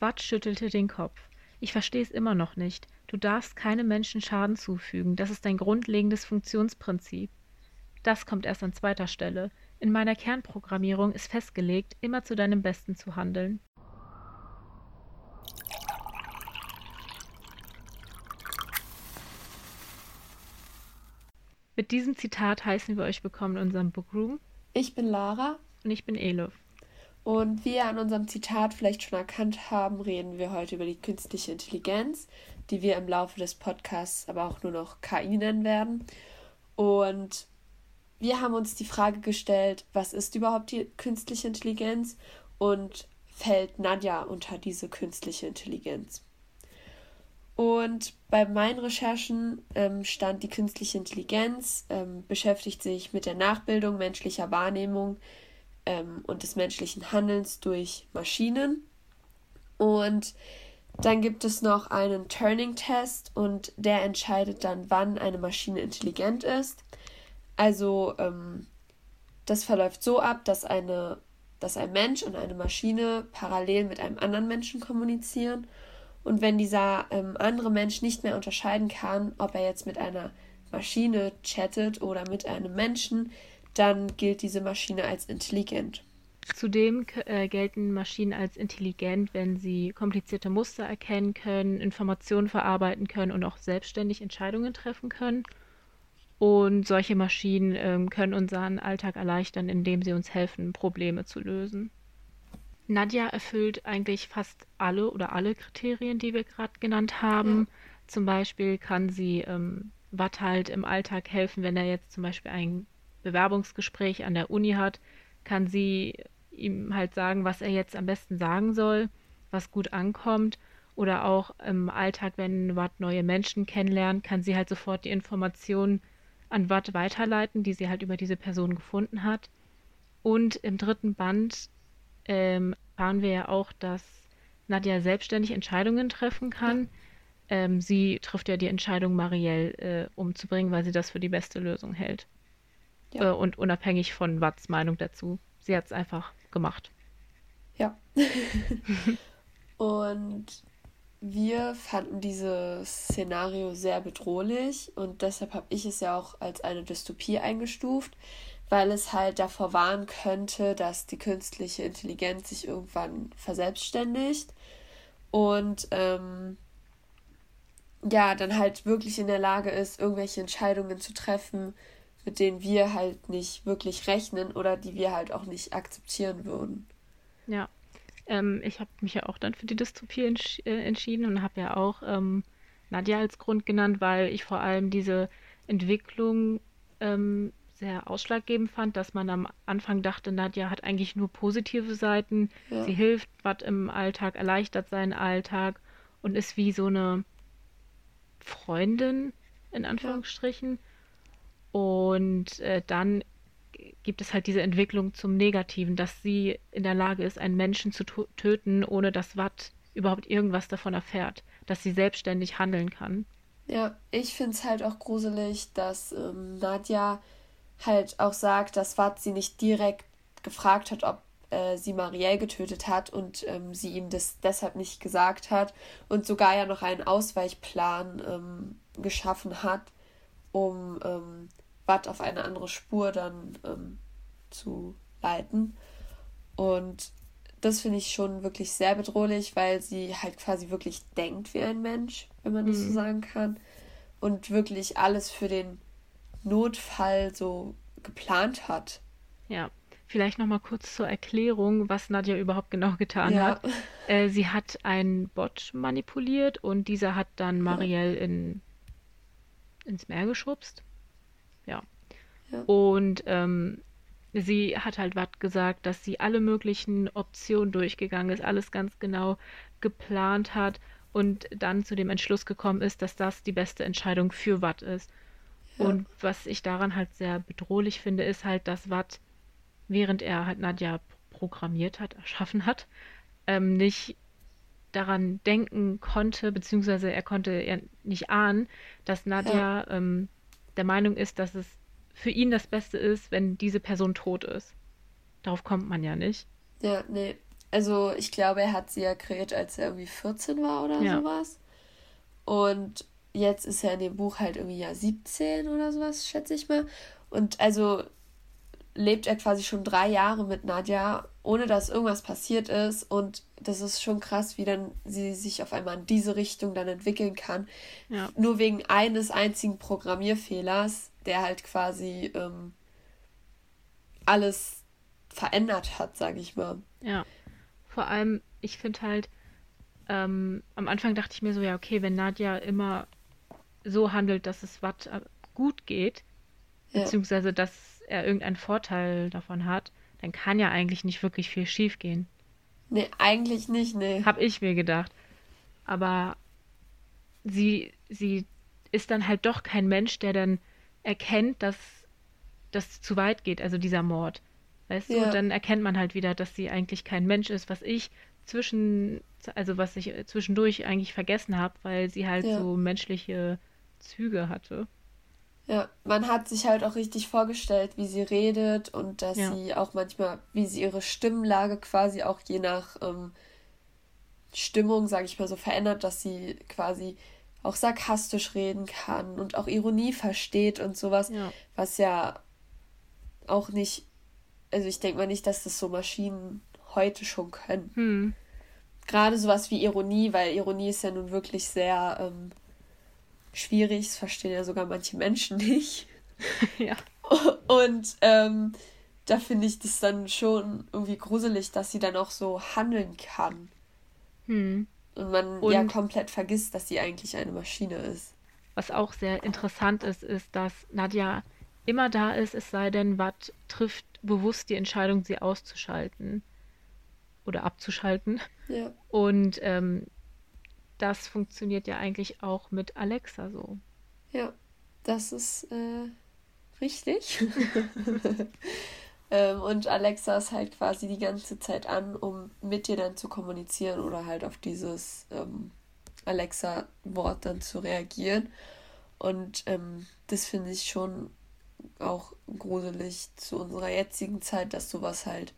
Watt schüttelte den Kopf. Ich verstehe es immer noch nicht. Du darfst keinem Menschen Schaden zufügen. Das ist dein grundlegendes Funktionsprinzip. Das kommt erst an zweiter Stelle. In meiner Kernprogrammierung ist festgelegt, immer zu deinem Besten zu handeln. Mit diesem Zitat heißen wir euch willkommen in unserem Bookroom. Ich bin Lara. Und ich bin Elif. Und wie ihr an unserem Zitat vielleicht schon erkannt haben, reden wir heute über die künstliche Intelligenz, die wir im Laufe des Podcasts aber auch nur noch KI nennen werden. Und wir haben uns die Frage gestellt, was ist überhaupt die künstliche Intelligenz und fällt Nadja unter diese künstliche Intelligenz? Und bei meinen Recherchen ähm, stand die künstliche Intelligenz, ähm, beschäftigt sich mit der Nachbildung menschlicher Wahrnehmung ähm, und des menschlichen Handelns durch Maschinen. Und dann gibt es noch einen Turning-Test und der entscheidet dann, wann eine Maschine intelligent ist. Also ähm, das verläuft so ab, dass eine dass ein Mensch und eine Maschine parallel mit einem anderen Menschen kommunizieren und wenn dieser ähm, andere Mensch nicht mehr unterscheiden kann, ob er jetzt mit einer Maschine chattet oder mit einem Menschen, dann gilt diese Maschine als intelligent. Zudem äh, gelten Maschinen als intelligent, wenn sie komplizierte Muster erkennen können, Informationen verarbeiten können und auch selbstständig Entscheidungen treffen können. Und solche Maschinen ähm, können unseren Alltag erleichtern, indem sie uns helfen, Probleme zu lösen. Nadja erfüllt eigentlich fast alle oder alle Kriterien, die wir gerade genannt haben. Ja. Zum Beispiel kann sie ähm, Watt halt im Alltag helfen, wenn er jetzt zum Beispiel ein Bewerbungsgespräch an der Uni hat, kann sie ihm halt sagen, was er jetzt am besten sagen soll, was gut ankommt. Oder auch im Alltag, wenn Watt neue Menschen kennenlernt, kann sie halt sofort die Informationen an Watt weiterleiten, die sie halt über diese Person gefunden hat. Und im dritten Band ähm, erfahren wir ja auch, dass Nadja selbstständig Entscheidungen treffen kann. Ja. Ähm, sie trifft ja die Entscheidung, Marielle äh, umzubringen, weil sie das für die beste Lösung hält. Ja. Äh, und unabhängig von Watts Meinung dazu. Sie hat es einfach gemacht. Ja. und wir fanden dieses Szenario sehr bedrohlich und deshalb habe ich es ja auch als eine Dystopie eingestuft, weil es halt davor warnen könnte, dass die künstliche Intelligenz sich irgendwann verselbstständigt und ähm, ja, dann halt wirklich in der Lage ist, irgendwelche Entscheidungen zu treffen, mit denen wir halt nicht wirklich rechnen oder die wir halt auch nicht akzeptieren würden. Ja, ähm, ich habe mich ja auch dann für die Dystopie entsch äh, entschieden und habe ja auch ähm, Nadja als Grund genannt, weil ich vor allem diese Entwicklung ähm, sehr ausschlaggebend fand, dass man am Anfang dachte, Nadja hat eigentlich nur positive Seiten. Ja. Sie hilft was im Alltag, erleichtert seinen Alltag und ist wie so eine Freundin, in Anführungsstrichen. Ja. Und äh, dann gibt es halt diese Entwicklung zum Negativen, dass sie in der Lage ist, einen Menschen zu töten, ohne dass Watt überhaupt irgendwas davon erfährt, dass sie selbstständig handeln kann. Ja, ich finde es halt auch gruselig, dass ähm, Nadja halt auch sagt, dass Watt sie nicht direkt gefragt hat, ob äh, sie Marielle getötet hat und ähm, sie ihm das deshalb nicht gesagt hat und sogar ja noch einen Ausweichplan ähm, geschaffen hat, um ähm, Watt auf eine andere Spur dann ähm, zu leiten. Und das finde ich schon wirklich sehr bedrohlich, weil sie halt quasi wirklich denkt wie ein Mensch, wenn man das mhm. so sagen kann. Und wirklich alles für den Notfall so geplant hat. Ja, vielleicht noch mal kurz zur Erklärung, was Nadja überhaupt genau getan ja. hat. Äh, sie hat einen Bot manipuliert und dieser hat dann Marielle in, ins Meer geschubst. Ja. ja. Und ähm, sie hat halt was gesagt, dass sie alle möglichen Optionen durchgegangen ist, alles ganz genau geplant hat und dann zu dem Entschluss gekommen ist, dass das die beste Entscheidung für Watt ist. Und was ich daran halt sehr bedrohlich finde, ist halt, dass Watt, während er halt Nadja programmiert hat, erschaffen hat, ähm, nicht daran denken konnte, beziehungsweise er konnte ja nicht ahnen, dass Nadja ja. ähm, der Meinung ist, dass es für ihn das Beste ist, wenn diese Person tot ist. Darauf kommt man ja nicht. Ja, nee. also ich glaube, er hat sie ja kreiert, als er irgendwie 14 war oder ja. sowas. Und jetzt ist er in dem Buch halt irgendwie ja 17 oder sowas, schätze ich mal. Und also lebt er quasi schon drei Jahre mit Nadja, ohne dass irgendwas passiert ist. Und das ist schon krass, wie dann sie sich auf einmal in diese Richtung dann entwickeln kann. Ja. Nur wegen eines einzigen Programmierfehlers, der halt quasi ähm, alles verändert hat, sage ich mal. Ja. Vor allem, ich finde halt, ähm, am Anfang dachte ich mir so, ja, okay, wenn Nadja immer so handelt, dass es Watt äh, gut geht, ja. beziehungsweise dass er irgendeinen Vorteil davon hat, dann kann ja eigentlich nicht wirklich viel schiefgehen. Nee, eigentlich nicht, nee. Hab ich mir gedacht. Aber sie, sie ist dann halt doch kein Mensch, der dann erkennt, dass das zu weit geht, also dieser Mord. Weißt ja. du, dann erkennt man halt wieder, dass sie eigentlich kein Mensch ist, was ich zwischen, also was ich zwischendurch eigentlich vergessen habe, weil sie halt ja. so menschliche Züge hatte. Ja, man hat sich halt auch richtig vorgestellt, wie sie redet und dass ja. sie auch manchmal, wie sie ihre Stimmlage quasi auch je nach ähm, Stimmung, sage ich mal so, verändert, dass sie quasi auch sarkastisch reden kann und auch Ironie versteht und sowas, ja. was ja auch nicht, also ich denke mal nicht, dass das so Maschinen heute schon können. Hm. Gerade sowas wie Ironie, weil Ironie ist ja nun wirklich sehr ähm, schwierig, das verstehen ja sogar manche Menschen nicht. ja. Und ähm, da finde ich das dann schon irgendwie gruselig, dass sie dann auch so handeln kann. Hm. Und man Und ja komplett vergisst, dass sie eigentlich eine Maschine ist. Was auch sehr interessant ist, ist, dass Nadja immer da ist, es sei denn, Watt trifft bewusst die Entscheidung, sie auszuschalten oder abzuschalten. Ja. Und ähm, das funktioniert ja eigentlich auch mit Alexa so. Ja, das ist äh, richtig. ähm, und Alexa ist halt quasi die ganze Zeit an, um mit dir dann zu kommunizieren oder halt auf dieses ähm, Alexa-Wort dann zu reagieren. Und ähm, das finde ich schon auch gruselig zu unserer jetzigen Zeit, dass sowas halt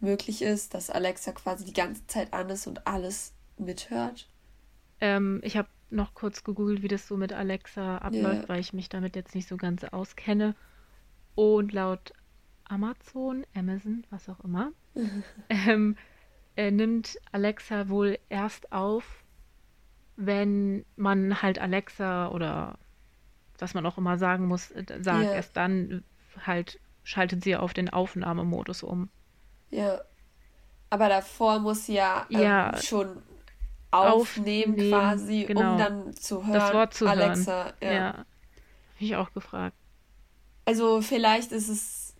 möglich ist, dass Alexa quasi die ganze Zeit an ist und alles mithört. Ähm, ich habe noch kurz gegoogelt, wie das so mit Alexa abläuft, yeah. weil ich mich damit jetzt nicht so ganz auskenne. Und laut Amazon, Amazon, was auch immer, ähm, äh, nimmt Alexa wohl erst auf, wenn man halt Alexa oder was man auch immer sagen muss, äh, sagt, yeah. erst dann halt schaltet sie auf den Aufnahmemodus um. Ja. Aber davor muss sie ja, ähm, ja schon aufnehmen, aufnehmen quasi, genau. um dann zu hören, das Wort zu Alexa. Hören. Ja. ja. Habe ich auch gefragt. Also vielleicht ist es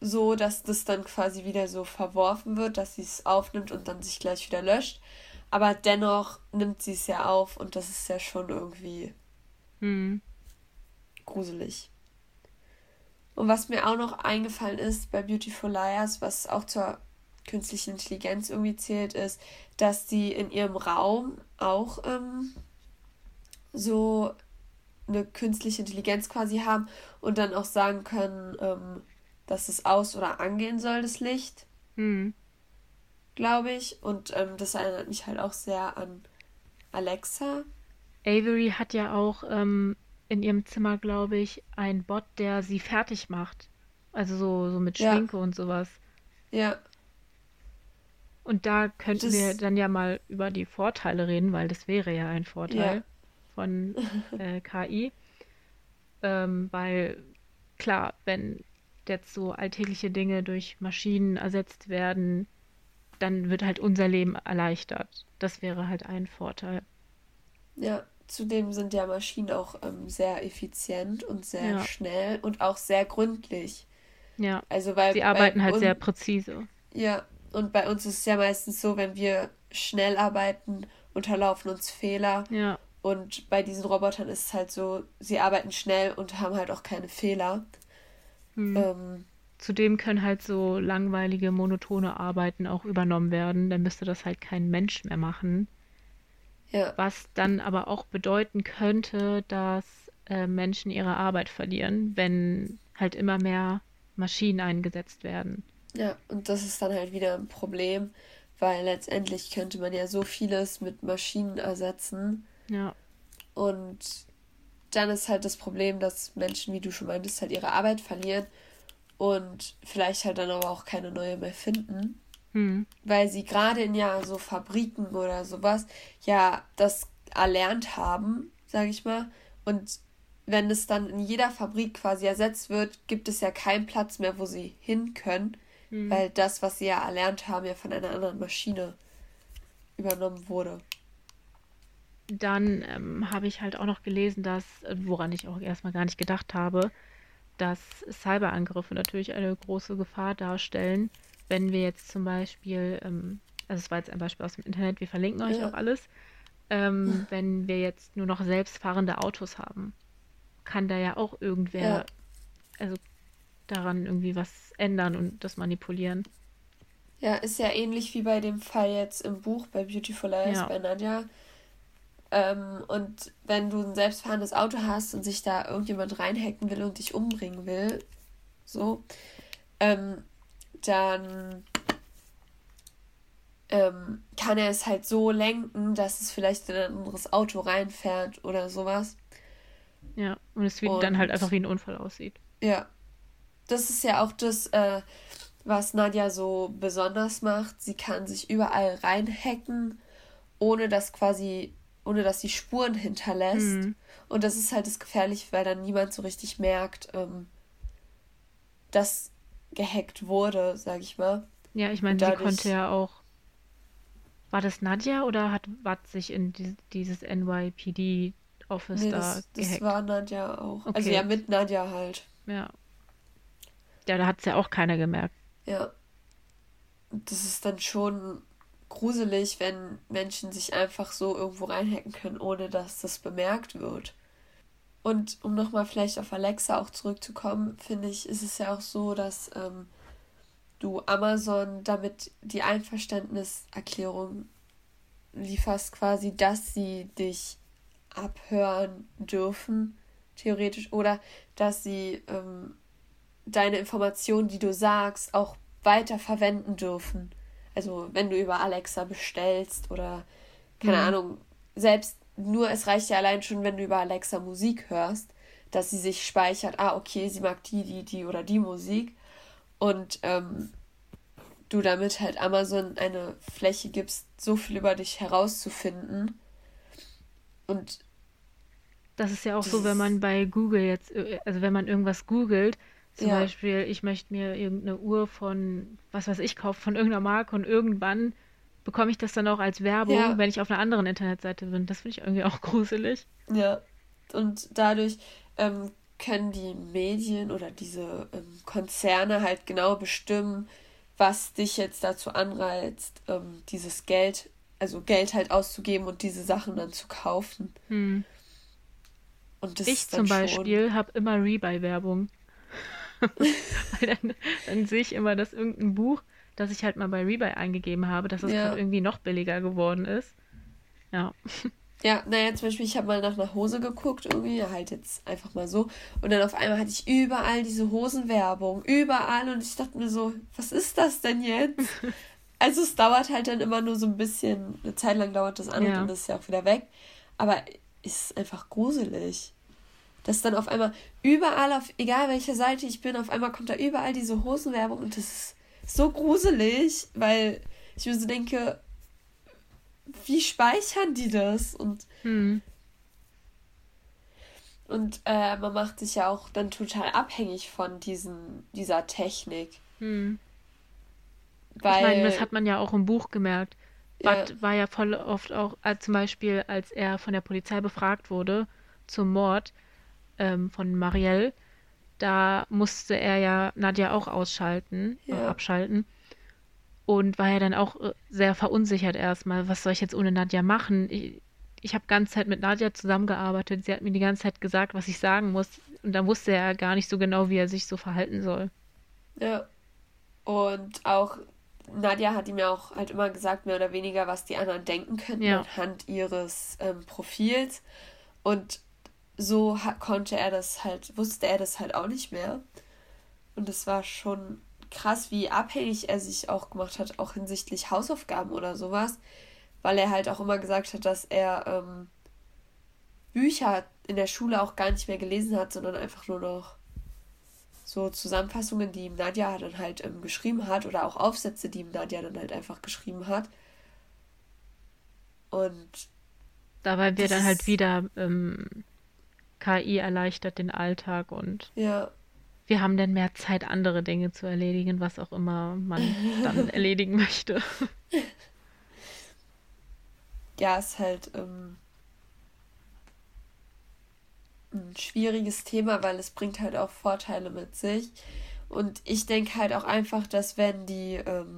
so, dass das dann quasi wieder so verworfen wird, dass sie es aufnimmt und dann sich gleich wieder löscht. Aber dennoch nimmt sie es ja auf und das ist ja schon irgendwie hm. gruselig. Und was mir auch noch eingefallen ist bei Beautiful Liars, was auch zur künstlichen Intelligenz irgendwie zählt, ist, dass sie in ihrem Raum auch ähm, so eine künstliche Intelligenz quasi haben und dann auch sagen können, ähm, dass es aus- oder angehen soll, das Licht. Mhm. Glaube ich. Und ähm, das erinnert mich halt auch sehr an Alexa. Avery hat ja auch ähm, in ihrem Zimmer, glaube ich, einen Bot, der sie fertig macht. Also so, so mit Schminke ja. und sowas. Ja. Und da könnten das, wir dann ja mal über die Vorteile reden, weil das wäre ja ein Vorteil ja. von äh, KI. Ähm, weil klar, wenn jetzt so alltägliche Dinge durch Maschinen ersetzt werden, dann wird halt unser Leben erleichtert. Das wäre halt ein Vorteil. Ja, zudem sind ja Maschinen auch ähm, sehr effizient und sehr ja. schnell und auch sehr gründlich. Ja. Also weil sie arbeiten halt sehr präzise. Ja, und bei uns ist es ja meistens so, wenn wir schnell arbeiten, unterlaufen uns Fehler. Ja. Und bei diesen Robotern ist es halt so, sie arbeiten schnell und haben halt auch keine Fehler. Hm. Ähm, Zudem können halt so langweilige, monotone Arbeiten auch übernommen werden. Dann müsste das halt kein Mensch mehr machen. Ja. Was dann aber auch bedeuten könnte, dass äh, Menschen ihre Arbeit verlieren, wenn halt immer mehr Maschinen eingesetzt werden. Ja, und das ist dann halt wieder ein Problem, weil letztendlich könnte man ja so vieles mit Maschinen ersetzen. Ja. Und dann ist halt das Problem, dass Menschen, wie du schon meintest, halt ihre Arbeit verlieren und vielleicht halt dann aber auch keine neue mehr finden. Mhm. Weil sie gerade in ja so Fabriken oder sowas ja das erlernt haben, sage ich mal. Und wenn es dann in jeder Fabrik quasi ersetzt wird, gibt es ja keinen Platz mehr, wo sie hin können, mhm. weil das, was sie ja erlernt haben, ja von einer anderen Maschine übernommen wurde. Dann ähm, habe ich halt auch noch gelesen, dass, woran ich auch erstmal gar nicht gedacht habe, dass Cyberangriffe natürlich eine große Gefahr darstellen, wenn wir jetzt zum Beispiel, ähm, also es war jetzt ein Beispiel aus dem Internet, wir verlinken euch ja. auch alles, ähm, wenn wir jetzt nur noch selbstfahrende Autos haben, kann da ja auch irgendwer, ja. also daran irgendwie was ändern und das manipulieren. Ja, ist ja ähnlich wie bei dem Fall jetzt im Buch bei Beautiful Lies ja. bei Nadja. Ähm, und wenn du ein selbstfahrendes Auto hast und sich da irgendjemand reinhacken will und dich umbringen will, so, ähm, dann ähm, kann er es halt so lenken, dass es vielleicht in ein anderes Auto reinfährt oder sowas. Ja, und es wie, und, dann halt einfach wie ein Unfall aussieht. Ja. Das ist ja auch das, äh, was Nadja so besonders macht. Sie kann sich überall reinhacken, ohne dass quasi ohne dass sie Spuren hinterlässt. Mhm. Und das ist halt das Gefährliche, weil dann niemand so richtig merkt, ähm, dass gehackt wurde, sag ich mal. Ja, ich meine, dadurch... sie konnte ja auch. War das Nadja oder hat Watt sich in die, dieses NYPD-Office nee, da das, gehackt? Das war Nadja auch. Okay. Also ja, mit Nadja halt. Ja. Ja, da hat es ja auch keiner gemerkt. Ja. Das ist dann schon gruselig, wenn Menschen sich einfach so irgendwo reinhacken können, ohne dass das bemerkt wird. Und um nochmal vielleicht auf Alexa auch zurückzukommen, finde ich, ist es ja auch so, dass ähm, du Amazon damit die Einverständniserklärung lieferst, quasi, dass sie dich abhören dürfen, theoretisch, oder dass sie ähm, deine Informationen, die du sagst, auch weiter verwenden dürfen. Also wenn du über Alexa bestellst oder keine mhm. Ahnung, selbst nur es reicht ja allein schon, wenn du über Alexa Musik hörst, dass sie sich speichert, ah, okay, sie mag die, die, die oder die Musik. Und ähm, du damit halt Amazon eine Fläche gibst, so viel über dich herauszufinden. Und das ist ja auch so, wenn man bei Google jetzt, äh, also wenn man irgendwas googelt, zum ja. Beispiel, ich möchte mir irgendeine Uhr von, was weiß ich, kaufen, von irgendeiner Marke und irgendwann bekomme ich das dann auch als Werbung, ja. wenn ich auf einer anderen Internetseite bin. Das finde ich irgendwie auch gruselig. Ja, und dadurch ähm, können die Medien oder diese ähm, Konzerne halt genau bestimmen, was dich jetzt dazu anreizt, ähm, dieses Geld, also Geld halt auszugeben und diese Sachen dann zu kaufen. Hm. Und das ich zum Beispiel habe immer Rebuy-Werbung. Weil dann, dann sehe ich immer, dass irgendein Buch, das ich halt mal bei Rebuy eingegeben habe, dass es ja. irgendwie noch billiger geworden ist. Ja. Ja, naja, zum Beispiel, ich habe mal nach einer Hose geguckt, irgendwie, halt jetzt einfach mal so. Und dann auf einmal hatte ich überall diese Hosenwerbung, überall. Und ich dachte mir so, was ist das denn jetzt? also es dauert halt dann immer nur so ein bisschen, eine Zeit lang dauert das an ja. und dann ist es ja auch wieder weg. Aber es ist einfach gruselig dass dann auf einmal überall, auf egal welcher Seite ich bin, auf einmal kommt da überall diese Hosenwerbung und das ist so gruselig, weil ich mir so denke, wie speichern die das? Und, hm. und äh, man macht sich ja auch dann total abhängig von diesen, dieser Technik. Hm. Weil, ich meine, das hat man ja auch im Buch gemerkt. Ja. Bud war ja voll oft auch, äh, zum Beispiel, als er von der Polizei befragt wurde zum Mord, ähm, von Marielle, da musste er ja Nadja auch ausschalten, äh, ja. äh, abschalten. Und war ja dann auch äh, sehr verunsichert erstmal, was soll ich jetzt ohne Nadja machen? Ich, ich habe ganze Zeit mit Nadja zusammengearbeitet. Sie hat mir die ganze Zeit gesagt, was ich sagen muss. Und da wusste er gar nicht so genau, wie er sich so verhalten soll. Ja. Und auch Nadja hat ihm ja auch halt immer gesagt, mehr oder weniger, was die anderen denken könnten ja. anhand ihres ähm, Profils. Und so konnte er das halt, wusste er das halt auch nicht mehr. Und es war schon krass, wie abhängig er sich auch gemacht hat, auch hinsichtlich Hausaufgaben oder sowas, weil er halt auch immer gesagt hat, dass er ähm, Bücher in der Schule auch gar nicht mehr gelesen hat, sondern einfach nur noch so Zusammenfassungen, die ihm Nadja dann halt ähm, geschrieben hat oder auch Aufsätze, die ihm Nadja dann halt einfach geschrieben hat. Und dabei wird dann halt wieder ähm, KI erleichtert den Alltag und ja. wir haben dann mehr Zeit, andere Dinge zu erledigen, was auch immer man dann erledigen möchte. Ja, ist halt ähm, ein schwieriges Thema, weil es bringt halt auch Vorteile mit sich. Und ich denke halt auch einfach, dass wenn die ähm,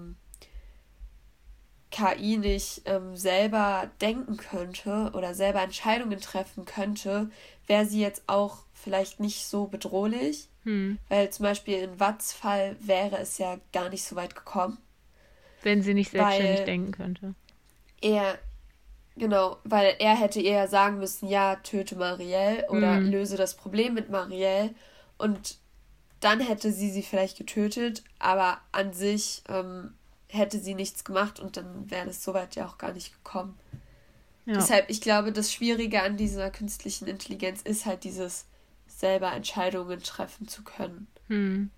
KI nicht ähm, selber denken könnte oder selber Entscheidungen treffen könnte, wäre sie jetzt auch vielleicht nicht so bedrohlich. Hm. Weil zum Beispiel in Watts Fall wäre es ja gar nicht so weit gekommen. Wenn sie nicht selbstständig denken könnte. Er, genau, weil er hätte eher sagen müssen, ja, töte Marielle oder hm. löse das Problem mit Marielle. Und dann hätte sie sie vielleicht getötet, aber an sich ähm, hätte sie nichts gemacht und dann wäre es soweit ja auch gar nicht gekommen. Ja. Deshalb, ich glaube, das Schwierige an dieser künstlichen Intelligenz ist halt dieses selber Entscheidungen treffen zu können. Hm.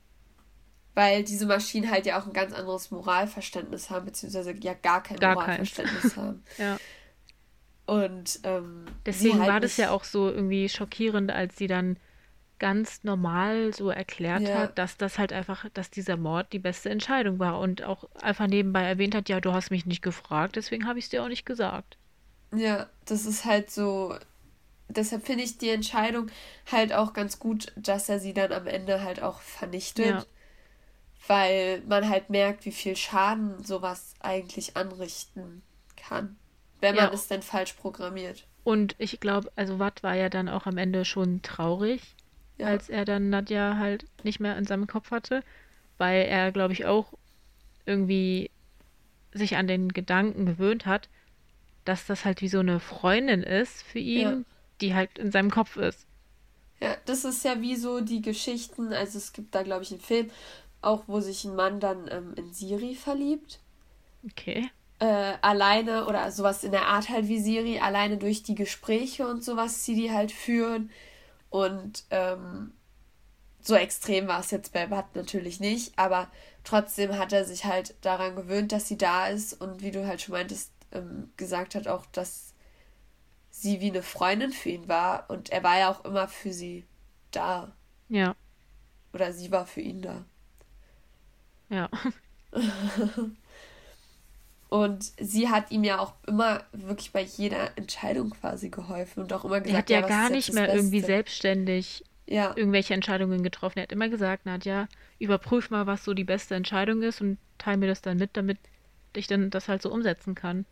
Weil diese Maschinen halt ja auch ein ganz anderes Moralverständnis haben, beziehungsweise ja gar kein gar Moralverständnis haben. ja. Und ähm, deswegen halt war das ja auch so irgendwie schockierend, als sie dann ganz normal so erklärt ja. hat, dass das halt einfach, dass dieser Mord die beste Entscheidung war und auch einfach nebenbei erwähnt hat, ja, du hast mich nicht gefragt, deswegen habe ich es dir auch nicht gesagt. Ja, das ist halt so. Deshalb finde ich die Entscheidung halt auch ganz gut, dass er sie dann am Ende halt auch vernichtet. Ja. Weil man halt merkt, wie viel Schaden sowas eigentlich anrichten kann, wenn man ja. es denn falsch programmiert. Und ich glaube, also Watt war ja dann auch am Ende schon traurig, ja. als er dann Nadja halt nicht mehr in seinem Kopf hatte, weil er, glaube ich, auch irgendwie sich an den Gedanken gewöhnt hat, dass das halt wie so eine Freundin ist für ihn, ja. die halt in seinem Kopf ist. Ja, das ist ja wie so die Geschichten, also es gibt da, glaube ich, einen Film, auch wo sich ein Mann dann ähm, in Siri verliebt. Okay. Äh, alleine oder sowas in der Art halt wie Siri, alleine durch die Gespräche und sowas, die die halt führen und ähm, so extrem war es jetzt bei Watt natürlich nicht, aber trotzdem hat er sich halt daran gewöhnt, dass sie da ist und wie du halt schon meintest, ähm, gesagt hat auch, dass sie wie eine Freundin für ihn war und er war ja auch immer für sie da. Ja. Oder sie war für ihn da. Ja. Und sie hat ihm ja auch immer wirklich bei jeder Entscheidung quasi geholfen und auch immer gesagt, er hat ja, ja gar nicht mehr Beste. irgendwie selbstständig ja. irgendwelche Entscheidungen getroffen. Er hat immer gesagt, Nadja, überprüf mal, was so die beste Entscheidung ist und teile mir das dann mit, damit ich dann das halt so umsetzen kann.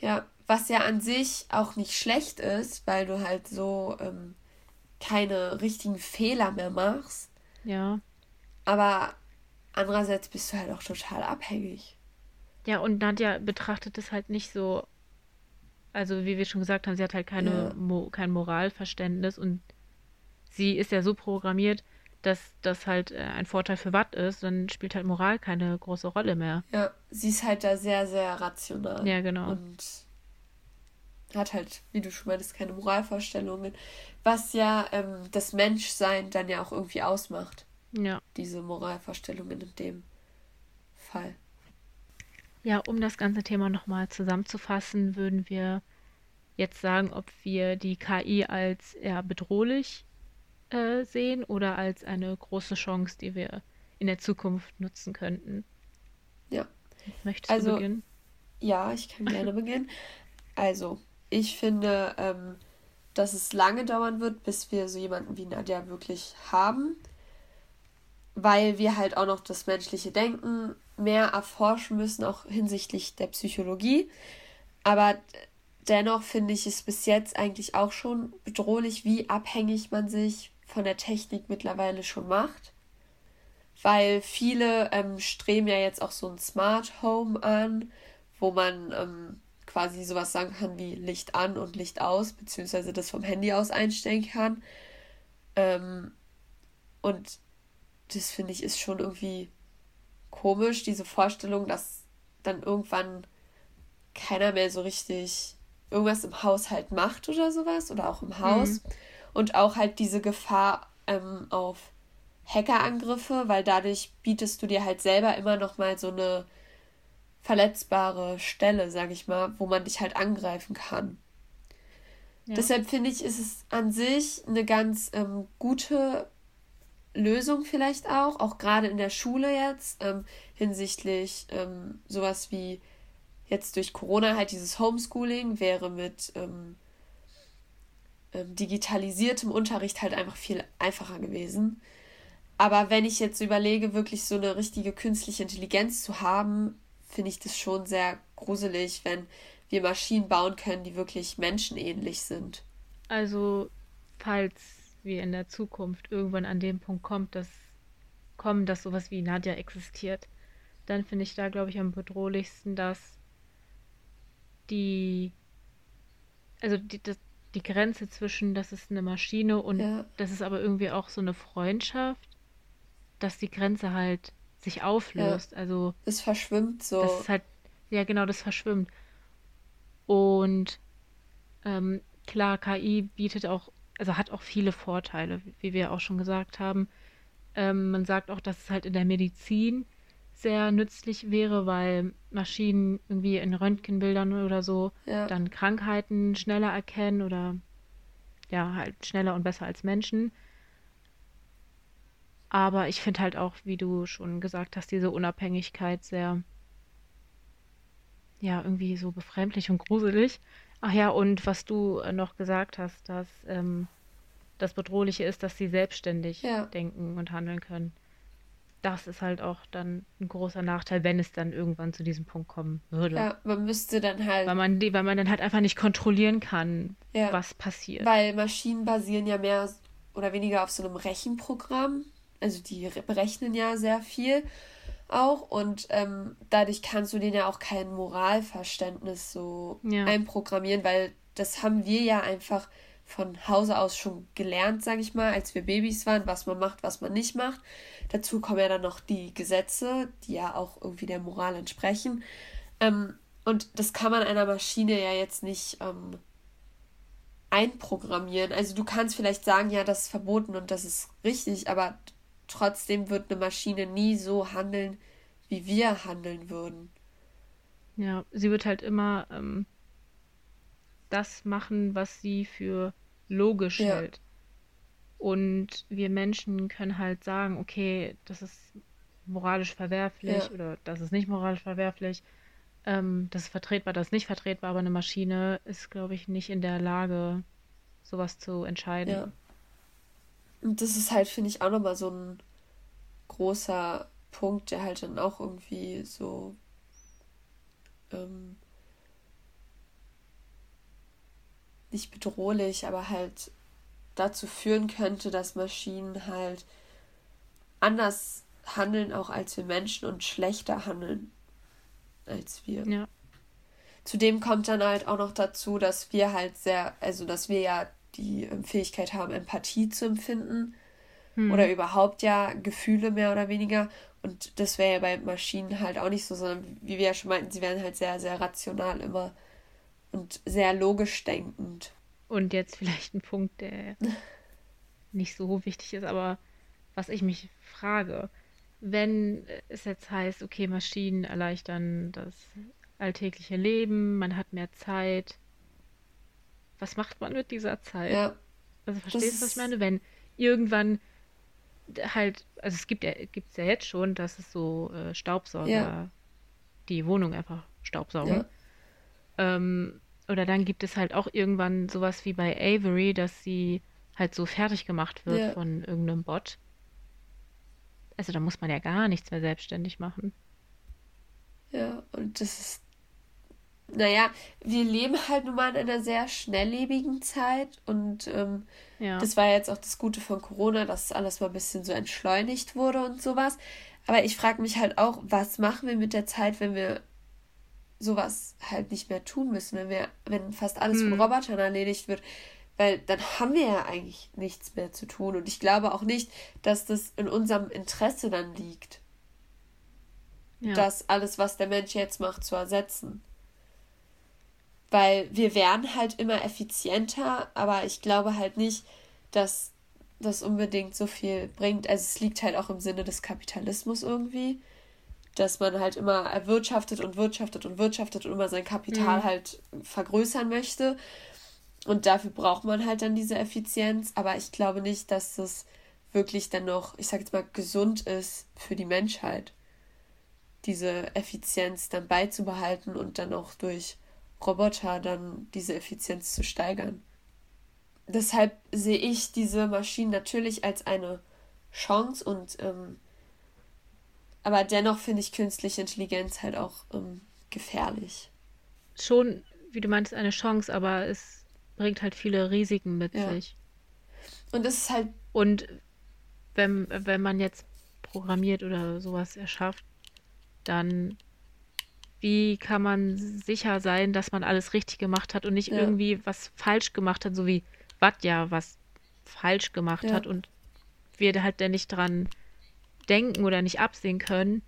Ja, was ja an sich auch nicht schlecht ist, weil du halt so ähm, keine richtigen Fehler mehr machst. Ja. Aber andererseits bist du halt auch total abhängig. Ja, und Nadja betrachtet es halt nicht so, also wie wir schon gesagt haben, sie hat halt keine, ja. Mo kein Moralverständnis und sie ist ja so programmiert, dass das halt äh, ein Vorteil für Watt ist, dann spielt halt Moral keine große Rolle mehr. Ja, sie ist halt da sehr, sehr rational. Ja, genau. Und hat halt, wie du schon meintest, keine Moralvorstellungen, was ja ähm, das Menschsein dann ja auch irgendwie ausmacht. Ja. Diese Moralvorstellungen in dem Fall. Ja, um das ganze Thema nochmal zusammenzufassen, würden wir jetzt sagen, ob wir die KI als eher bedrohlich äh, sehen oder als eine große Chance, die wir in der Zukunft nutzen könnten. Ja. Möchtest also, du beginnen? Ja, ich kann gerne beginnen. Also, ich finde, ähm, dass es lange dauern wird, bis wir so jemanden wie Nadja wirklich haben, weil wir halt auch noch das menschliche Denken mehr erforschen müssen, auch hinsichtlich der Psychologie. Aber dennoch finde ich es bis jetzt eigentlich auch schon bedrohlich, wie abhängig man sich von der Technik mittlerweile schon macht. Weil viele ähm, streben ja jetzt auch so ein Smart Home an, wo man ähm, quasi sowas sagen kann wie Licht an und Licht aus, beziehungsweise das vom Handy aus einstellen kann. Ähm, und das finde ich ist schon irgendwie komisch, diese Vorstellung, dass dann irgendwann keiner mehr so richtig irgendwas im Haushalt macht oder sowas oder auch im Haus. Mhm. Und auch halt diese Gefahr ähm, auf Hackerangriffe, weil dadurch bietest du dir halt selber immer noch mal so eine verletzbare Stelle, sag ich mal, wo man dich halt angreifen kann. Ja. Deshalb finde ich, ist es an sich eine ganz ähm, gute Lösung vielleicht auch, auch gerade in der Schule jetzt, ähm, hinsichtlich ähm, sowas wie jetzt durch Corona halt dieses Homeschooling wäre mit ähm, ähm, digitalisiertem Unterricht halt einfach viel einfacher gewesen. Aber wenn ich jetzt überlege, wirklich so eine richtige künstliche Intelligenz zu haben, finde ich das schon sehr gruselig, wenn wir Maschinen bauen können, die wirklich menschenähnlich sind. Also, falls wir in der Zukunft irgendwann an dem Punkt kommt, dass kommen, dass sowas wie Nadja existiert, dann finde ich da, glaube ich, am bedrohlichsten, dass die, also die, das, die Grenze zwischen, das ist eine Maschine und ja. das ist aber irgendwie auch so eine Freundschaft, dass die Grenze halt sich auflöst. Ja. Also es verschwimmt so. Das ist halt, ja genau, das verschwimmt. Und ähm, klar, KI bietet auch, also hat auch viele Vorteile, wie wir auch schon gesagt haben. Ähm, man sagt auch, dass es halt in der Medizin sehr nützlich wäre, weil Maschinen irgendwie in Röntgenbildern oder so ja. dann Krankheiten schneller erkennen oder ja, halt schneller und besser als Menschen. Aber ich finde halt auch, wie du schon gesagt hast, diese Unabhängigkeit sehr, ja, irgendwie so befremdlich und gruselig. Ach ja, und was du äh, noch gesagt hast, dass ähm, das Bedrohliche ist, dass sie selbstständig ja. denken und handeln können das ist halt auch dann ein großer Nachteil, wenn es dann irgendwann zu diesem Punkt kommen würde. Ja, man müsste dann halt. Weil man, weil man dann halt einfach nicht kontrollieren kann, ja, was passiert. Weil Maschinen basieren ja mehr oder weniger auf so einem Rechenprogramm. Also die berechnen ja sehr viel auch und ähm, dadurch kannst du denen ja auch kein Moralverständnis so ja. einprogrammieren, weil das haben wir ja einfach von Hause aus schon gelernt, sage ich mal, als wir Babys waren, was man macht, was man nicht macht. Dazu kommen ja dann noch die Gesetze, die ja auch irgendwie der Moral entsprechen. Ähm, und das kann man einer Maschine ja jetzt nicht ähm, einprogrammieren. Also du kannst vielleicht sagen, ja, das ist verboten und das ist richtig, aber trotzdem wird eine Maschine nie so handeln, wie wir handeln würden. Ja, sie wird halt immer ähm, das machen, was sie für logisch ja. hält. Und wir Menschen können halt sagen, okay, das ist moralisch verwerflich ja. oder das ist nicht moralisch verwerflich. Ähm, das ist vertretbar, das ist nicht vertretbar, aber eine Maschine ist, glaube ich, nicht in der Lage, sowas zu entscheiden. Ja. Und das ist halt, finde ich, auch nochmal so ein großer Punkt, der halt dann auch irgendwie so ähm, nicht bedrohlich, aber halt dazu führen könnte, dass Maschinen halt anders handeln, auch als wir Menschen und schlechter handeln als wir. Ja. Zudem kommt dann halt auch noch dazu, dass wir halt sehr, also dass wir ja die ähm, Fähigkeit haben, Empathie zu empfinden hm. oder überhaupt ja Gefühle mehr oder weniger. Und das wäre ja bei Maschinen halt auch nicht so, sondern wie wir ja schon meinten, sie wären halt sehr, sehr rational immer und sehr logisch denkend. Und jetzt vielleicht ein Punkt, der nicht so wichtig ist, aber was ich mich frage, wenn es jetzt heißt, okay, Maschinen erleichtern das alltägliche Leben, man hat mehr Zeit, was macht man mit dieser Zeit? Ja, also verstehst du, was ich meine? Wenn irgendwann halt, also es gibt ja, gibt es ja jetzt schon, dass es so äh, Staubsauger ja. die Wohnung einfach staubsaugen. Ja. Ähm, oder dann gibt es halt auch irgendwann sowas wie bei Avery, dass sie halt so fertig gemacht wird ja. von irgendeinem Bot. Also da muss man ja gar nichts mehr selbstständig machen. Ja, und das ist. Naja, wir leben halt nun mal in einer sehr schnelllebigen Zeit und ähm, ja. das war jetzt auch das Gute von Corona, dass alles mal ein bisschen so entschleunigt wurde und sowas. Aber ich frage mich halt auch, was machen wir mit der Zeit, wenn wir sowas halt nicht mehr tun müssen, wenn wir, wenn fast alles hm. von Robotern erledigt wird, weil dann haben wir ja eigentlich nichts mehr zu tun. Und ich glaube auch nicht, dass das in unserem Interesse dann liegt. ja. das alles, was der Mensch jetzt macht, zu ersetzen. Weil wir werden halt immer effizienter, aber ich glaube halt nicht, dass das unbedingt so viel bringt. Also es liegt halt auch im Sinne des Kapitalismus irgendwie, dass man halt immer erwirtschaftet und wirtschaftet und wirtschaftet und immer sein Kapital mhm. halt vergrößern möchte. Und dafür braucht man halt dann diese Effizienz. Aber ich glaube nicht, dass das wirklich dann noch, ich sag jetzt mal, gesund ist für die Menschheit, diese Effizienz dann beizubehalten und dann auch durch Roboter dann diese Effizienz zu steigern deshalb sehe ich diese Maschinen natürlich als eine Chance und ähm, aber dennoch finde ich künstliche Intelligenz halt auch ähm, gefährlich. Schon, wie du meinst, eine Chance, aber es bringt halt viele Risiken mit ja. sich. Und es ist halt. Und wenn, wenn man jetzt programmiert oder sowas erschafft, dann wie kann man sicher sein, dass man alles richtig gemacht hat und nicht ja. irgendwie was falsch gemacht hat, so wie ja was falsch gemacht ja. hat und wir halt da nicht dran denken oder nicht absehen können,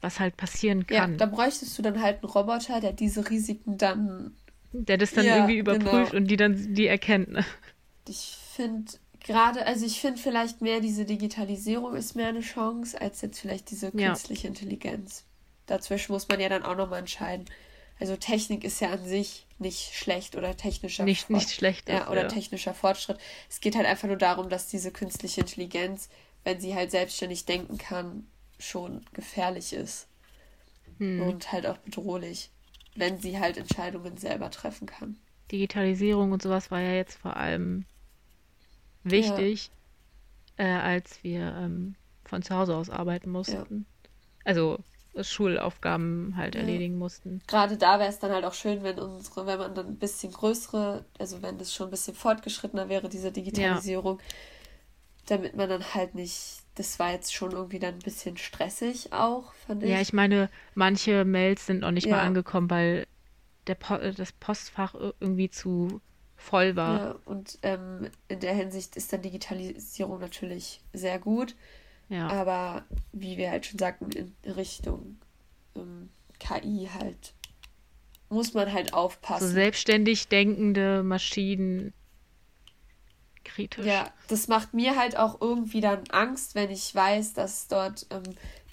was halt passieren kann. Ja, da bräuchtest du dann halt einen Roboter, der diese Risiken dann. Der das dann ja, irgendwie überprüft genau. und die dann die erkennt. Ne? Ich finde gerade, also ich finde vielleicht mehr diese Digitalisierung ist mehr eine Chance, als jetzt vielleicht diese künstliche. Intelligenz. Dazwischen muss man ja dann auch nochmal entscheiden. Also Technik ist ja an sich nicht schlecht oder technischer nicht, Fort nicht schlecht ja, oder ja. technischer Fortschritt. Es geht halt einfach nur darum, dass diese künstliche Intelligenz, wenn sie halt selbstständig denken kann, schon gefährlich ist hm. und halt auch bedrohlich, wenn sie halt Entscheidungen selber treffen kann. Digitalisierung und sowas war ja jetzt vor allem wichtig, ja. äh, als wir ähm, von zu Hause aus arbeiten mussten. Also Schulaufgaben halt ja. erledigen mussten. Gerade da wäre es dann halt auch schön, wenn unsere, wenn man dann ein bisschen größere, also wenn das schon ein bisschen fortgeschrittener wäre, diese Digitalisierung, ja. damit man dann halt nicht, das war jetzt schon irgendwie dann ein bisschen stressig auch, fand ich. Ja, ich meine, manche Mails sind noch nicht ja. mal angekommen, weil der po das Postfach irgendwie zu voll war. Ja, und ähm, in der Hinsicht ist dann Digitalisierung natürlich sehr gut. Ja. Aber wie wir halt schon sagten, in Richtung ähm, KI halt muss man halt aufpassen. So selbstständig denkende Maschinen kritisch. Ja, das macht mir halt auch irgendwie dann Angst, wenn ich weiß, dass dort, ähm,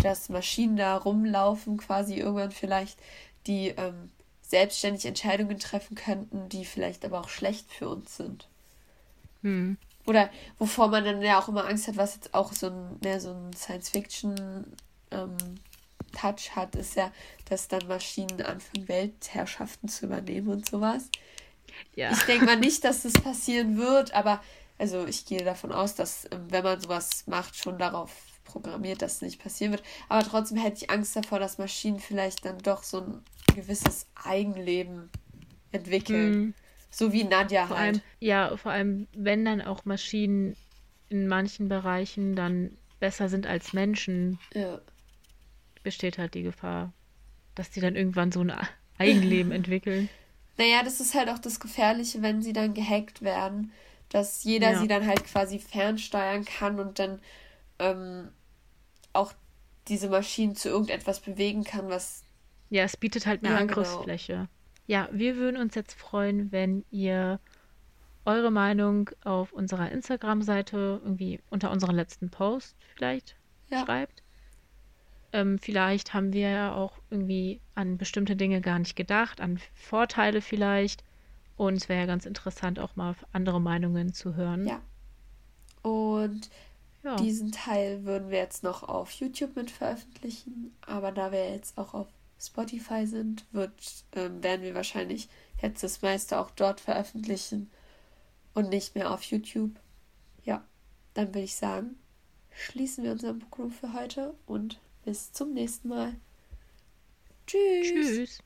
dass Maschinen da rumlaufen, quasi irgendwann vielleicht, die ähm, selbstständig Entscheidungen treffen könnten, die vielleicht aber auch schlecht für uns sind. Hm. Oder wovor man dann ja auch immer Angst hat, was jetzt auch so ein, mehr so ein Science-Fiction ähm, Touch hat, ist ja, dass dann Maschinen anfangen, Weltherrschaften zu übernehmen und sowas. Ja. Ich denke mal nicht, dass das passieren wird, aber also ich gehe davon aus, dass ähm, wenn man sowas macht, schon darauf programmiert, dass es nicht passieren wird. Aber trotzdem hätte ich Angst davor, dass Maschinen vielleicht dann doch so ein gewisses Eigenleben entwickeln. Mhm. So wie Nadja vor halt. Allem, ja, vor allem, wenn dann auch Maschinen in manchen Bereichen dann besser sind als Menschen, ja. besteht halt die Gefahr, dass die dann irgendwann so ein Eigenleben entwickeln. Naja, das ist halt auch das Gefährliche, wenn sie dann gehackt werden, dass jeder ja. sie dann halt quasi fernsteuern kann und dann ähm, auch diese Maschinen zu irgendetwas bewegen kann, was. Ja, es bietet halt mehr ja, genau. Angriffsfläche. Genau. Ja, wir würden uns jetzt freuen, wenn ihr eure Meinung auf unserer Instagram-Seite irgendwie unter unseren letzten Post vielleicht ja. schreibt. Ähm, vielleicht haben wir ja auch irgendwie an bestimmte Dinge gar nicht gedacht, an Vorteile vielleicht. Und es wäre ja ganz interessant, auch mal andere Meinungen zu hören. Ja. Und ja. diesen Teil würden wir jetzt noch auf YouTube mit veröffentlichen. Aber da wir jetzt auch auf Spotify sind, wird, ähm, werden wir wahrscheinlich jetzt das meiste auch dort veröffentlichen und nicht mehr auf YouTube. Ja, dann würde ich sagen, schließen wir unseren Bookroom für heute und bis zum nächsten Mal. Tschüss. Tschüss.